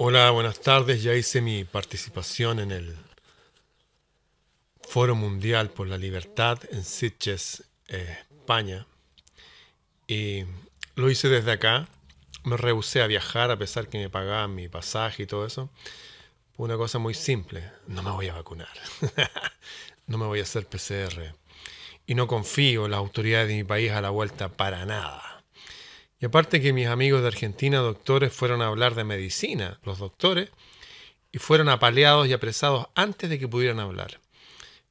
Hola, buenas tardes. Ya hice mi participación en el Foro Mundial por la Libertad en Sitges, eh, España. Y lo hice desde acá. Me rehusé a viajar a pesar que me pagaban mi pasaje y todo eso. una cosa muy simple. No me voy a vacunar. no me voy a hacer PCR. Y no confío en las autoridades de mi país a la vuelta para nada. Y aparte que mis amigos de Argentina, doctores, fueron a hablar de medicina, los doctores, y fueron apaleados y apresados antes de que pudieran hablar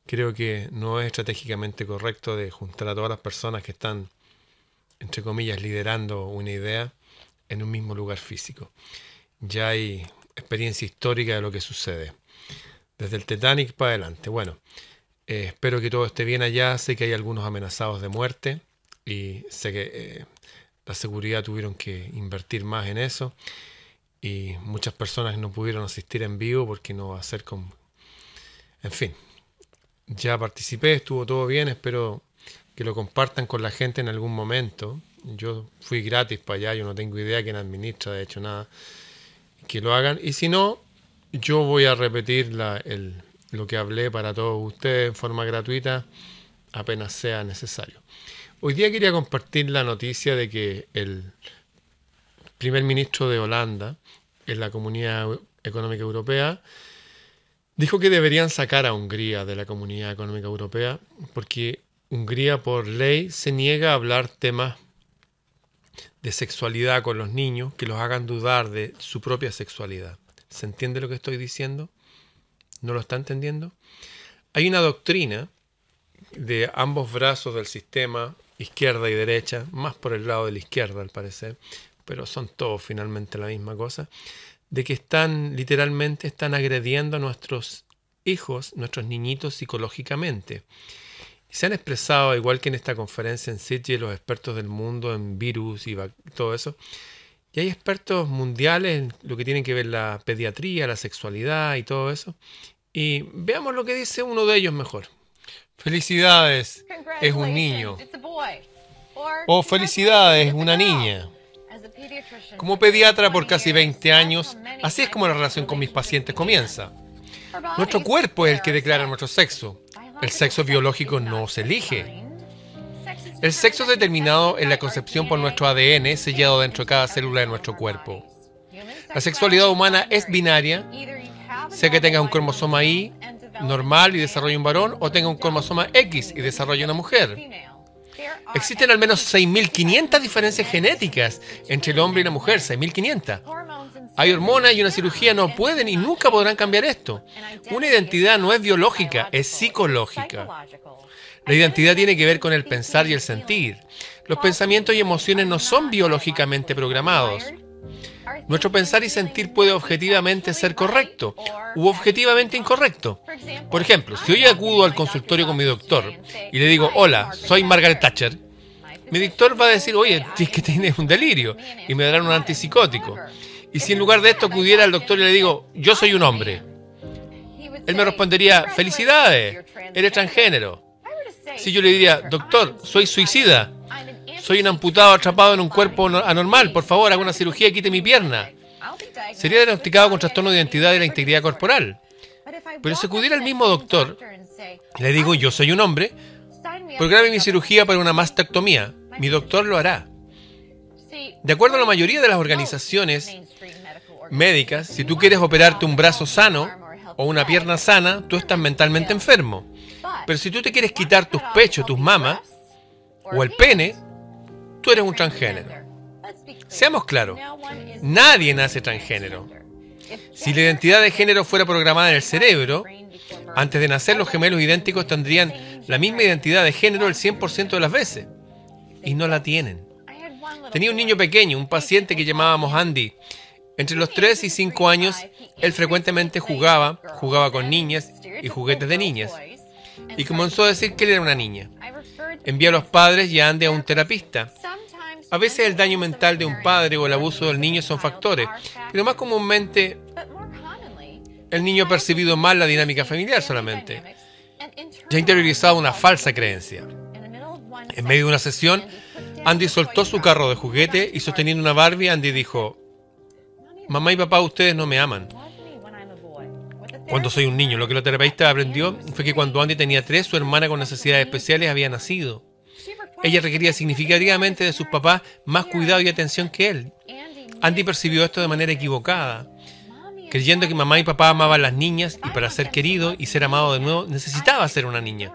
creo que no es estratégicamente correcto de juntar a todas las personas que están, entre comillas, liderando una idea en un mismo lugar físico. Ya hay experiencia histórica de lo que sucede. Desde el Titanic para adelante. Bueno, eh, espero que todo esté bien allá. Sé que hay algunos amenazados de muerte y sé que eh, la seguridad tuvieron que invertir más en eso y muchas personas no pudieron asistir en vivo porque no va a ser con... En fin, ya participé, estuvo todo bien, espero que lo compartan con la gente en algún momento. Yo fui gratis para allá, yo no tengo idea quién administra, de hecho nada, que lo hagan. Y si no, yo voy a repetir lo que hablé para todos ustedes en forma gratuita apenas sea necesario. Hoy día quería compartir la noticia de que el primer ministro de Holanda en la Comunidad Económica Europea Dijo que deberían sacar a Hungría de la Comunidad Económica Europea porque Hungría por ley se niega a hablar temas de sexualidad con los niños que los hagan dudar de su propia sexualidad. ¿Se entiende lo que estoy diciendo? ¿No lo está entendiendo? Hay una doctrina de ambos brazos del sistema, izquierda y derecha, más por el lado de la izquierda al parecer, pero son todos finalmente la misma cosa, de que están literalmente están agrediendo a nuestros hijos, nuestros niñitos psicológicamente. se han expresado, igual que en esta conferencia en Sitges, los expertos del mundo en virus y todo eso. Y hay expertos mundiales en lo que tiene que ver la pediatría, la sexualidad y todo eso. Y veamos lo que dice uno de ellos mejor. Felicidades, es un niño. O felicidades, una niña. Como pediatra por casi 20 años, así es como la relación con mis pacientes comienza. Nuestro cuerpo es el que declara nuestro sexo. El sexo biológico no se elige. El sexo es determinado en la concepción por nuestro ADN sellado dentro de cada célula de nuestro cuerpo. La sexualidad humana es binaria, sea que tenga un cromosoma Y normal y desarrolle un varón o tenga un cromosoma X y desarrolle una mujer. Existen al menos 6.500 diferencias genéticas entre el hombre y la mujer, 6.500. Hay hormonas y una cirugía no pueden y nunca podrán cambiar esto. Una identidad no es biológica, es psicológica. La identidad tiene que ver con el pensar y el sentir. Los pensamientos y emociones no son biológicamente programados. Nuestro pensar y sentir puede objetivamente ser correcto u objetivamente incorrecto. Por ejemplo, si hoy acudo al consultorio con mi doctor y le digo, hola, soy Margaret Thatcher, mi doctor va a decir, oye, es que tienes un delirio y me darán un antipsicótico. Y si en lugar de esto acudiera al doctor y le digo, yo soy un hombre, él me respondería, felicidades, eres transgénero. Si yo le diría, doctor, soy suicida, soy un amputado atrapado en un cuerpo anormal. Por favor, haga una cirugía y quite mi pierna. Sería diagnosticado con trastorno de identidad de la integridad corporal. Pero si acudiera al mismo doctor, le digo, yo soy un hombre, programe mi cirugía para una mastectomía. Mi doctor lo hará. De acuerdo a la mayoría de las organizaciones médicas, si tú quieres operarte un brazo sano o una pierna sana, tú estás mentalmente enfermo. Pero si tú te quieres quitar tus pechos, tus mamas o el pene, tú eres un transgénero. Seamos claros, nadie nace transgénero. Si la identidad de género fuera programada en el cerebro, antes de nacer los gemelos idénticos tendrían la misma identidad de género el 100% de las veces. Y no la tienen. Tenía un niño pequeño, un paciente que llamábamos Andy. Entre los 3 y 5 años, él frecuentemente jugaba, jugaba con niñas y juguetes de niñas. Y comenzó a decir que él era una niña. Envió a los padres y a Andy a un terapista. A veces el daño mental de un padre o el abuso del niño son factores, pero más comúnmente el niño ha percibido mal la dinámica familiar solamente. Ya ha interiorizado una falsa creencia. En medio de una sesión, Andy soltó su carro de juguete y sosteniendo una Barbie, Andy dijo, mamá y papá, ustedes no me aman. Cuando soy un niño, lo que la terapeuta aprendió fue que cuando Andy tenía tres, su hermana con necesidades especiales había nacido. Ella requería significativamente de sus papás más cuidado y atención que él. Andy percibió esto de manera equivocada, creyendo que mamá y papá amaban a las niñas y para ser querido y ser amado de nuevo necesitaba ser una niña.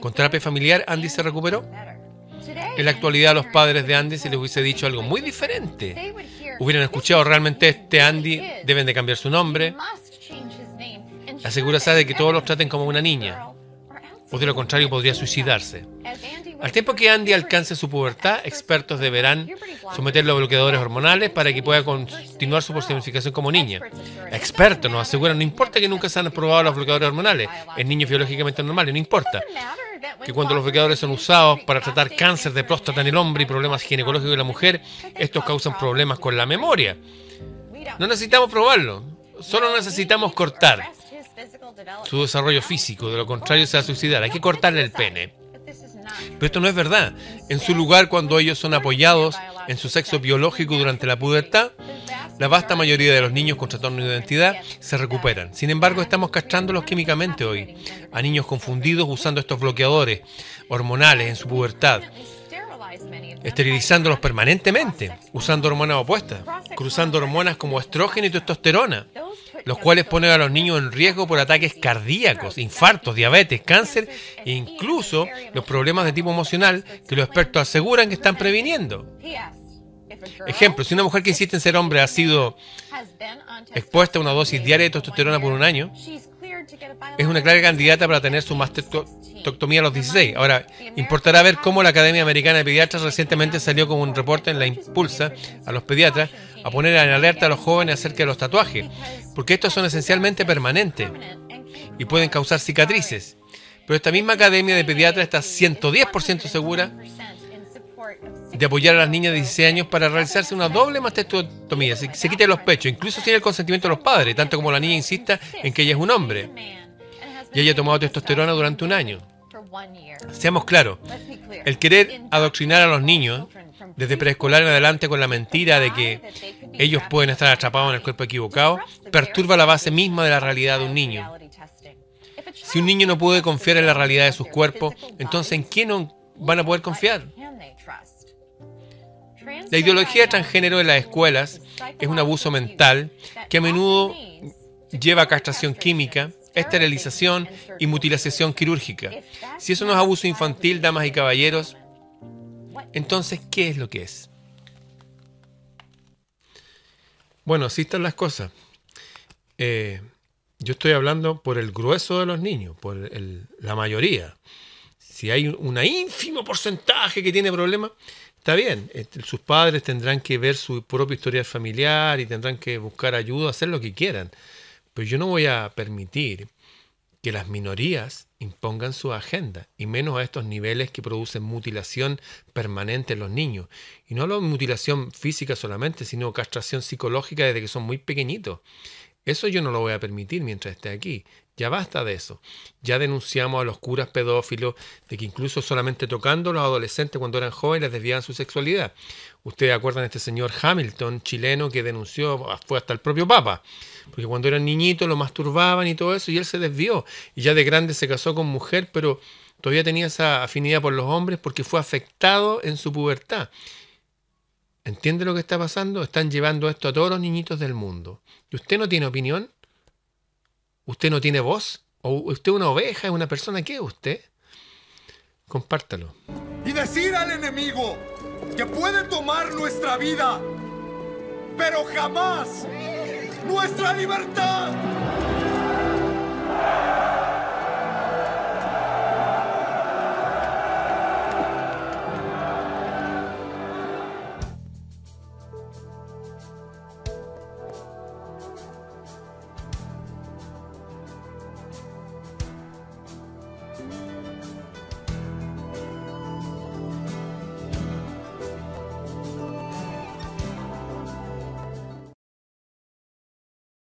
Con terapia familiar, Andy se recuperó. En la actualidad, los padres de Andy se les hubiese dicho algo muy diferente. Hubieran escuchado realmente este Andy, deben de cambiar su nombre. Asegúrese de que todos los traten como una niña, o de lo contrario podría suicidarse. Al tiempo que Andy alcance su pubertad, expertos deberán someterlo a bloqueadores hormonales para que pueda continuar su personificación como niña. Expertos nos aseguran, no importa que nunca se han probado los bloqueadores hormonales en niños biológicamente normales, no importa. Que cuando los bloqueadores son usados para tratar cáncer de próstata en el hombre y problemas ginecológicos en la mujer, estos causan problemas con la memoria. No necesitamos probarlo, solo necesitamos cortar su desarrollo físico, de lo contrario se va a suicidar. Hay que cortarle el pene. Pero esto no es verdad. En su lugar, cuando ellos son apoyados en su sexo biológico durante la pubertad, la vasta mayoría de los niños con trastorno de identidad se recuperan. Sin embargo, estamos castrándolos químicamente hoy, a niños confundidos usando estos bloqueadores hormonales en su pubertad, esterilizándolos permanentemente, usando hormonas opuestas, cruzando hormonas como estrógeno y testosterona, los cuales ponen a los niños en riesgo por ataques cardíacos, infartos, diabetes, cáncer e incluso los problemas de tipo emocional que los expertos aseguran que están previniendo. Ejemplo, si una mujer que insiste en ser hombre ha sido expuesta a una dosis diaria de testosterona por un año, es una clara candidata para tener su mastectomía a los 16. Ahora, importará ver cómo la Academia Americana de Pediatras recientemente salió con un reporte en la impulsa a los pediatras a poner en alerta a los jóvenes acerca de los tatuajes, porque estos son esencialmente permanentes y pueden causar cicatrices. Pero esta misma Academia de Pediatras está 110% segura de apoyar a las niñas de 16 años para realizarse una doble mastectomía. Se, se quite los pechos, incluso sin el consentimiento de los padres, tanto como la niña insista en que ella es un hombre y haya tomado testosterona durante un año. Seamos claros, el querer adoctrinar a los niños desde preescolar en adelante con la mentira de que ellos pueden estar atrapados en el cuerpo equivocado, perturba la base misma de la realidad de un niño. Si un niño no puede confiar en la realidad de sus cuerpos, entonces ¿en quién no van a poder confiar? La ideología de transgénero en las escuelas es un abuso mental que a menudo lleva a castración química, esterilización y mutilación quirúrgica. Si eso no es abuso infantil, damas y caballeros, entonces, ¿qué es lo que es? Bueno, así están las cosas. Eh, yo estoy hablando por el grueso de los niños, por la mayoría. Si hay un ínfimo porcentaje que tiene problemas, está bien. Este, sus padres tendrán que ver su propia historia familiar y tendrán que buscar ayuda, hacer lo que quieran. Pero yo no voy a permitir que las minorías impongan su agenda, y menos a estos niveles que producen mutilación permanente en los niños. Y no de mutilación física solamente, sino castración psicológica desde que son muy pequeñitos. Eso yo no lo voy a permitir mientras esté aquí. Ya basta de eso. Ya denunciamos a los curas pedófilos de que incluso solamente tocando a los adolescentes cuando eran jóvenes les desviaban su sexualidad. Ustedes acuerdan de este señor Hamilton, chileno, que denunció, fue hasta el propio Papa porque cuando era niñito lo masturbaban y todo eso, y él se desvió. Y ya de grande se casó con mujer, pero todavía tenía esa afinidad por los hombres porque fue afectado en su pubertad. ¿Entiende lo que está pasando? Están llevando esto a todos los niñitos del mundo. ¿Y usted no tiene opinión? ¿Usted no tiene voz? ¿O usted es una oveja? ¿Es una persona? ¿Qué es usted? Compártalo. Y decir al enemigo que puede tomar nuestra vida, pero jamás nuestra libertad.